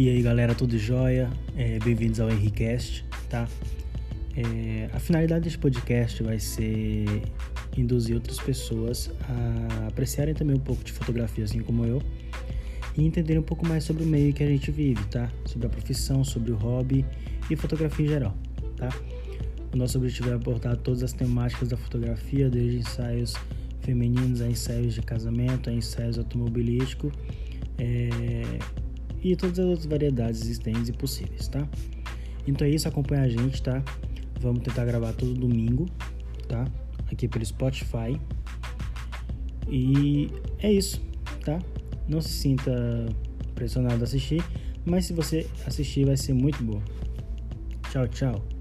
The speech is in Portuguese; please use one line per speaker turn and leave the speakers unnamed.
E aí galera, tudo jóia? É, Bem-vindos ao Henricast, tá? É, a finalidade deste podcast vai ser induzir outras pessoas a apreciarem também um pouco de fotografia, assim como eu, e entenderem um pouco mais sobre o meio que a gente vive, tá? Sobre a profissão, sobre o hobby e fotografia em geral, tá? O nosso objetivo é abordar todas as temáticas da fotografia, desde ensaios femininos a ensaios de casamento, a ensaios automobilísticos. É, e todas as variedades existentes e possíveis, tá? Então é isso, acompanha a gente, tá? Vamos tentar gravar todo domingo, tá? Aqui pelo Spotify. E é isso, tá? Não se sinta pressionado a assistir, mas se você assistir vai ser muito bom. Tchau, tchau.